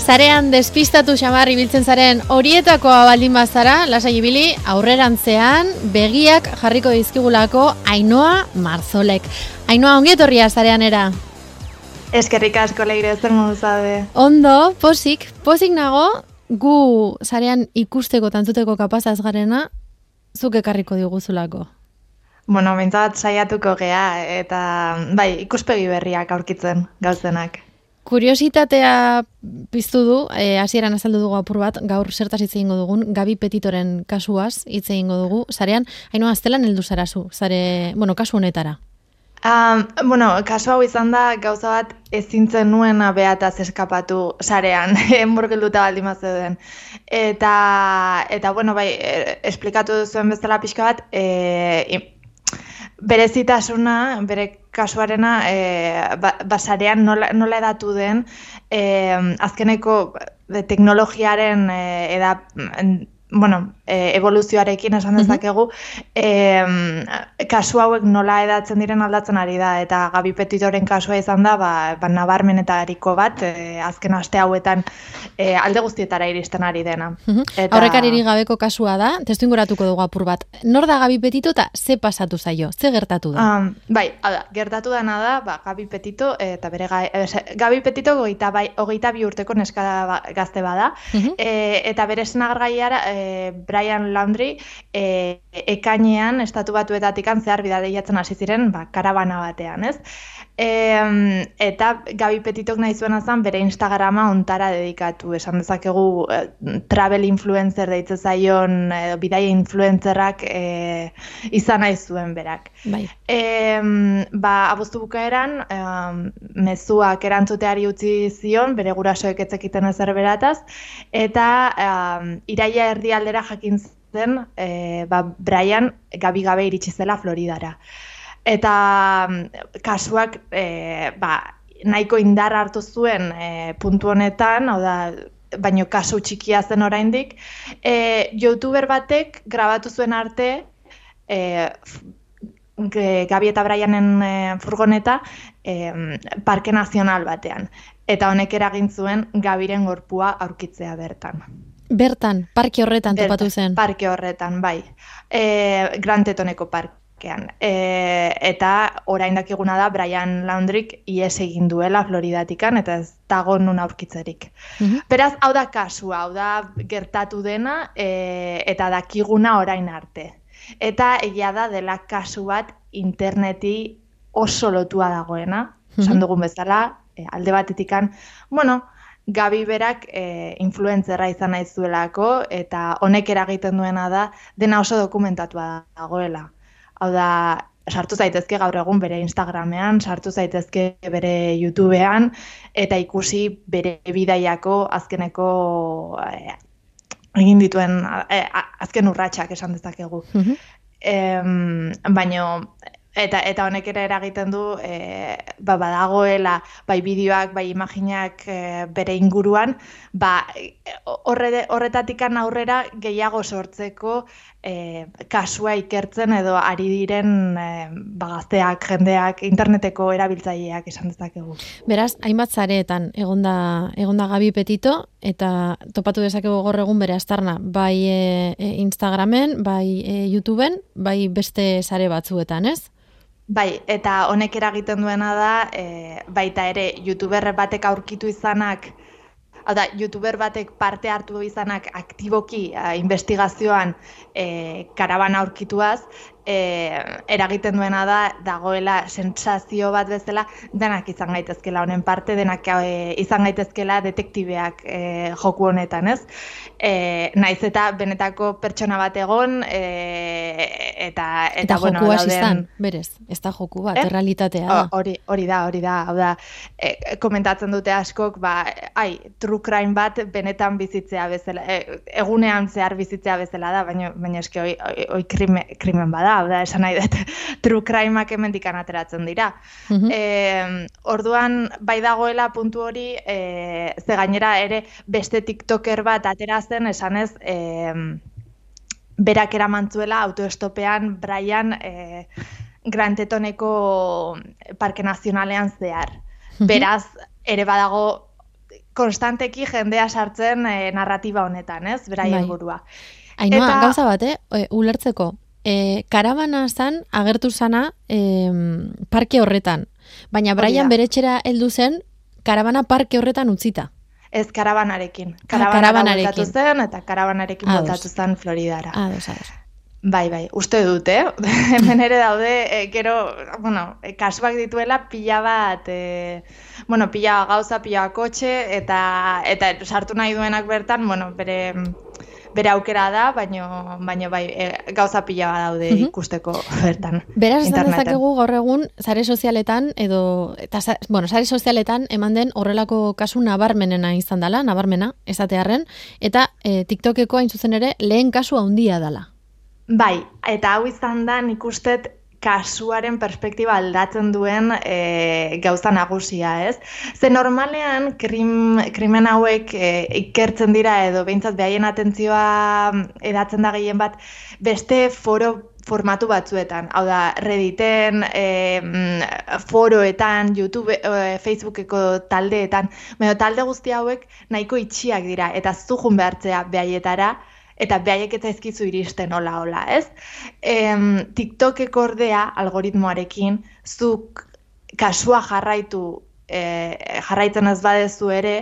Zarean despistatu xamarri biltzen zaren horietakoa baldin bazara, lasai ibili, aurrerantzean begiak jarriko dizkigulako Ainoa Marzolek. Ainoa ongietorria zarean era. Eskerrik asko leire, zer zabe. Ondo, posik, posik nago, gu zarean ikusteko tantzuteko kapazaz garena, zuk ekarriko diguzulako. Bueno, bintzat saiatuko gea, eta bai, ikuspegi berriak aurkitzen gauzenak. Kuriositatea piztu du, e, hasieran azaldu dugu apur bat, gaur zertaz hitz egingo dugun, Gabi Petitoren kasuaz hitz egingo dugu, zarean, haino aztelan heldu zarazu, zare, bueno, kasu honetara. Um, bueno, kasu hau izan da, gauza bat ezintzen nuen behataz eskapatu sarean, enborgelduta baldin den. Eta, eta, bueno, bai, e, esplikatu zuen bezala pixka bat, e, berezitasuna, bere kasuarena, e, basarean nola, nola edatu den, e, azkeneko teknologiaren e, eda, bueno, e, evoluzioarekin esan dezakegu, e, kasu hauek nola edatzen diren aldatzen ari da, eta Gabi Petitoren kasua izan da, ba, ba nabarmenetariko bat, e, azken aste hauetan e, alde guztietara iristen ari dena. Eta... Aurrekariri gabeko kasua da, testu inguratuko dugu apur bat. Nor da Gabi Petito eta ze pasatu zaio, ze gertatu da? Um, bai, da, gertatu dena da, ba, Gabi Petito, eta bere gai, Gabi Petito gogeita, bai, hogeita bi urteko neska ba, gazte bada, e, eta bere senagargaiara, e, Brian Laundry e, ekainean estatu batuetatik zehar bidadeiatzen hasi ziren ba, karabana batean, ez? E, eta Gabi Petitok nahi zuen azan bere Instagrama ontara dedikatu, esan dezakegu e, travel influencer deitze zaion, e, bidaia influencerrak e, izan nahi zuen berak. Bai. E, ba, abuztu bukaeran, e, mezuak erantzuteari utzi zion, bere gurasoek etzekiten ezer berataz, eta e, iraia erdialdera jakin zen, e, ba, Brian gabi gabe iritsi zela Floridara eta mm, kasuak e, ba, nahiko indar hartu zuen e, puntu honetan, hau da, baino kasu txikia zen oraindik, e, youtuber batek grabatu zuen arte e, Gabi eta Brianen e, furgoneta e, parke nazional batean. Eta honek eragin zuen Gabiren gorpua aurkitzea bertan. Bertan, parke horretan topatu zen? Parke horretan, bai. E, Grantetoneko parke parkean. E, eta orain dakiguna da Brian Laundrik ies egin duela Floridatikan eta ez dago nun aurkitzerik. Mhm. Beraz, hau da kasua, hau da gertatu dena e, eta dakiguna orain arte. Eta egia da dela kasu bat interneti oso lotua dagoena, mm -hmm. dugun bezala, e, alde batetikan, bueno, Gabi berak e, influenzerra izan nahi zuelako eta honek eragiten duena da dena oso dokumentatua dagoela. Hau da, sartu zaitezke gaur egun bere Instagramean, sartu zaitezke bere YouTubean, eta ikusi bere bidaiako azkeneko eh, egin dituen eh, azken urratsak esan dezakegu. Mm baino, eta eta honek ere eragiten du e, ba, badagoela bai bideoak bai imaginak bere inguruan ba horre, horretatikan aurrera gehiago sortzeko e, kasua ikertzen edo ari diren e, bagazteak, jendeak, interneteko erabiltzaileak esan dezakegu. Beraz, hainbat zareetan egonda, egonda gabi petito eta topatu dezakegu gaur egun bere astarna, bai e, e, Instagramen, bai e, YouTubeen, bai beste sare batzuetan, ez? Bai, eta honek eragiten duena da, e, baita ere, youtuber batek aurkitu izanak, Hau da, youtuber batek parte hartu izanak aktiboki uh, investigazioan e, karabana aurkituaz, e, eragiten duena da dagoela sentsazio bat bezala denak izan gaitezkela honen parte denak e, izan gaitezkela detektibeak e, joku honetan, ez? E, naiz eta benetako pertsona bat egon e, eta eta, eta bueno, joku izan, berez, ez da joku bat, eh? realitatea da. Hori, hori da, hori da, hau da, e, komentatzen dute askok, ba, ai, true crime bat benetan bizitzea bezala, e, egunean zehar bizitzea bezala da, baina baina eske oi, oi, krimen bada, da, esan nahi dut, true crimeak emendik ateratzen dira. Mm orduan, bai dagoela puntu hori, e, ze gainera ere beste tiktoker bat aterazen, esanez, e, berak eramantzuela autoestopean Brian e, Grantetoneko Parke Nazionalean zehar. Beraz, ere badago konstanteki jendea sartzen e, narratiba honetan, ez? Beraien Bai. burua. Ainoa, Eta- gauza bat, eh? E, ulertzeko. E, karabana zan, agertu zana, em, parke horretan. Baina Brian da. bere etxera heldu zen, karabana parke horretan utzita. Ez karabanarekin. Ah, Karabana karabanarekin. bueltatu zen eta karabanarekin bueltatu zen Floridara. Ados, ados. Bai, bai, uste dut, eh? Hemen ere daude, e, gero, bueno, e, kasuak dituela pila bat, e, bueno, pila gauza, pila kotxe, eta, eta sartu nahi duenak bertan, bueno, bere, bere aukera da, baino, baino bai, e, gauza pila bat daude ikusteko bertan. Beraz, esan interneten. dezakegu gaur egun, sare sozialetan, edo, eta, bueno, sare sozialetan eman den horrelako kasu nabarmenena izan dela, nabarmena, esatearren, eta e, TikTokeko hain zuzen ere, lehen kasu handia dela. Bai, eta hau izan da nik ustet kasuaren perspektiba aldatzen duen e, gauza nagusia, ez? Ze normalean krim, krimen hauek e, ikertzen dira edo behintzat behaien atentzioa edatzen da gehien bat beste foro formatu batzuetan. Hau da, Redditen, e, mm, foroetan, YouTube, e, Facebookeko taldeetan, baina talde guzti hauek nahiko itxiak dira, eta zuhun behartzea behaietara, eta behaiek ez zaizkizu iristen hola hola, ez? Em, TikTokeko ordea algoritmoarekin zuk kasua jarraitu e, jarraitzen ez badezu ere,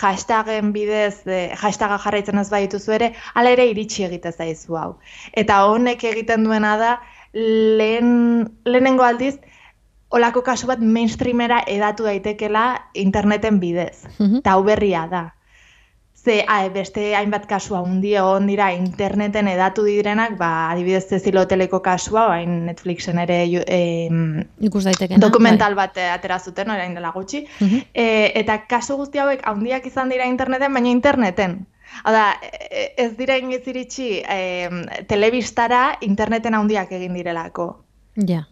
hashtagen bidez, e, hashtaga jarraitzen ez badituzu ere, hala ere iritsi egite zaizu hau. Eta honek egiten duena da, lehen, lehenengo aldiz, olako kasu bat mainstreamera edatu daitekela interneten bidez. Mhm. Eta hau berria da. Ze a, beste hainbat kasua hundi egon dira interneten edatu direnak, ba, adibidez Cecil Hoteleko kasua, bain Netflixen ere em, Ikus daitekena. dokumental bat eh, atera zuten orain dela gutxi. Bai. Mhm. E, eta kasu guzti hauek handiak izan dira interneten, baina interneten. Hau da, e- ez dira inoiz iritsi em, telebistara interneten handiak egin direlako. Ja.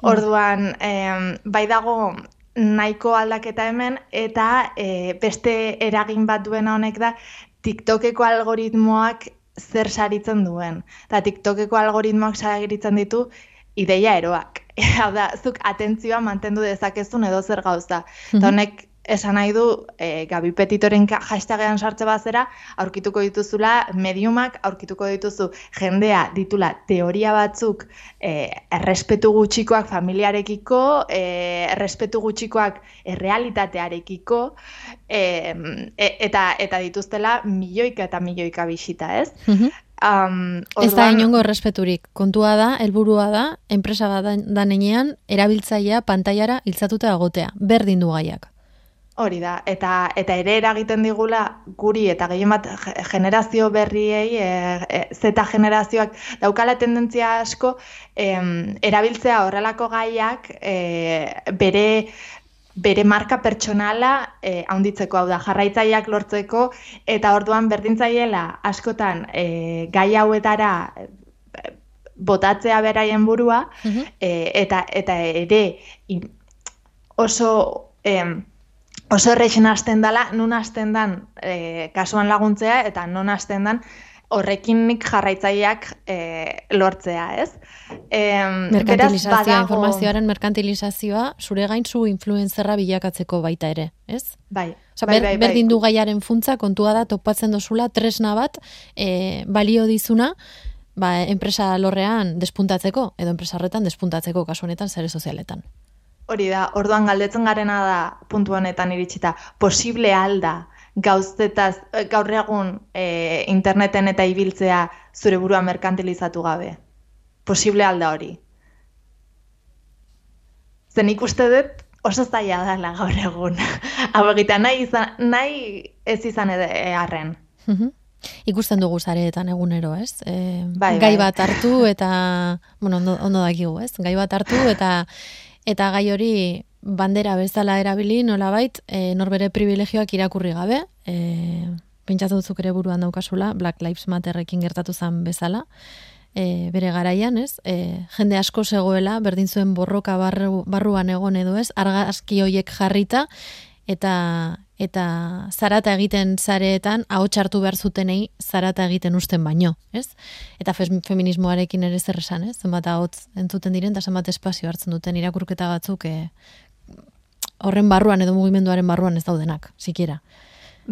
Orduan, em, bai dago nahiko aldaketa hemen, eta e, beste eragin bat duena honek da TikTokeko algoritmoak zer saritzen duen. Eta TikTokeko algoritmoak saritzen ditu ideia eroak. Hau da, zuk atentzioa mantendu dezakezun edo zer gauza. Eta honek esan nahi du, e, Gabi Petitoren hashtagean sartze bazera, aurkituko dituzula mediumak, aurkituko dituzu jendea ditula teoria batzuk e, errespetu gutxikoak familiarekiko, e, errespetu gutxikoak errealitatearekiko, e, e, eta eta dituztela milioika eta milioika bisita, ez? Um, Ez da orduan- inongo errespeturik. Kontua da, helburua da, enpresa bat da nenean, erabiltzailea pantailara iltzatuta egotea. Berdin du gaiak. Hori da, eta, eta ere eragiten digula guri eta gehien bat ge- generazio berriei, e, e, Z generazioak daukala tendentzia asko em, erabiltzea horrelako gaiak e, bere bere marka pertsonala e, haunditzeko, hau da, jarraitzaileak lortzeko, eta orduan berdintzaiela askotan e, gai hauetara e, botatzea beraien burua, Mhm. e, eta, eta ere in- oso em, oso errexen hasten dala, nun hasten dan e, kasuan laguntzea, eta non hasten dan horrekin nik jarraitzaileak e, lortzea, ez? Beraz, Merkantilizazioa, badago- informazioaren merkantilizazioa, zure gain zu influenzerra bilakatzeko baita ere, ez? Bai, Osa, bai, ber, bai, bai. berdin du gaiaren funtza, kontua da, topatzen dozula, tresna bat, e, balio dizuna, ba, enpresa lorrean despuntatzeko, edo enpresa horretan despuntatzeko, kasu honetan, zare sozialetan. Hori da, orduan galdetzen garena da puntu honetan iritsita, posible alda gauztetaz, eh, gaur egun e, interneten eta ibiltzea zure burua merkantilizatu gabe. Posible alda hori. Zen ikuste dut oso zaila dela gaur egun. Hau egita nahi, izan, nahi ez izan ed- arren. Mhm. Ikusten dugu zareetan egunero, ez? E, Bai, gai bai. bat hartu eta, bueno, ondo, ondo dakigu, ez? Gai bat hartu eta eta gai hori bandera bezala erabili nolabait e, norbere privilegioak irakurri gabe, e, pentsatu duzuk ere buruan daukasula, Black Lives Matterrekin gertatu zen bezala, e, bere garaian, ez? E, jende asko zegoela, berdin zuen borroka barru, barruan egon edo ez, argazki hoiek jarrita, eta eta zarata egiten zareetan ahots hartu behar zutenei zarata egiten usten baino, ez? Eta feminismoarekin ere zer esan, ez? Zenbat ahots entzuten diren eta zenbat espazio hartzen duten irakurketa batzuk e, horren barruan edo mugimenduaren barruan ez daudenak, sikiera.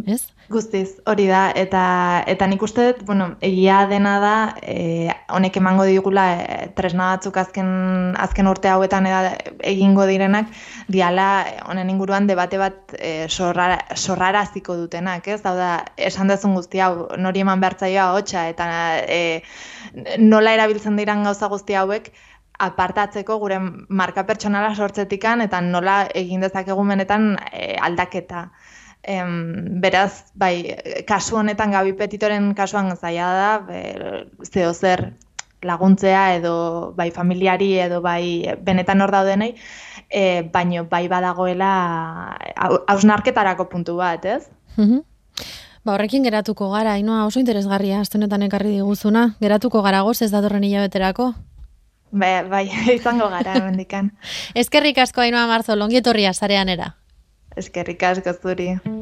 Ez? Guztiz, hori da, eta, eta nik uste dut, bueno, egia dena da, e, honek emango digula e, tresna batzuk azken, azken urte hauetan eda, egingo direnak, diala honen inguruan debate bat e, sorrara, ziko dutenak, ez? Hau da, esan dezun guzti hau, nori eman behartzaioa hotxa, eta e, nola erabiltzen diran gauza guzti hauek, apartatzeko gure marka pertsonala sortzetikan, eta nola egin dezakegu menetan e, aldaketa. Em, beraz, bai, kasu honetan Gabi Petitoren kasuan zaila da, zeo zer laguntzea edo bai familiari edo bai benetan hor daudenei, e, baino bai badagoela hausnarketarako puntu bat, ez? Ba, horrekin geratuko gara, inoa oso interesgarria, astenetan ekarri diguzuna, geratuko gara goz ez datorren hilabeterako? Bai, bai, izango gara, mendikan. Ezkerrik asko, Ainoa Marzo, longietorria zarean era. Eskerrik asko zuri.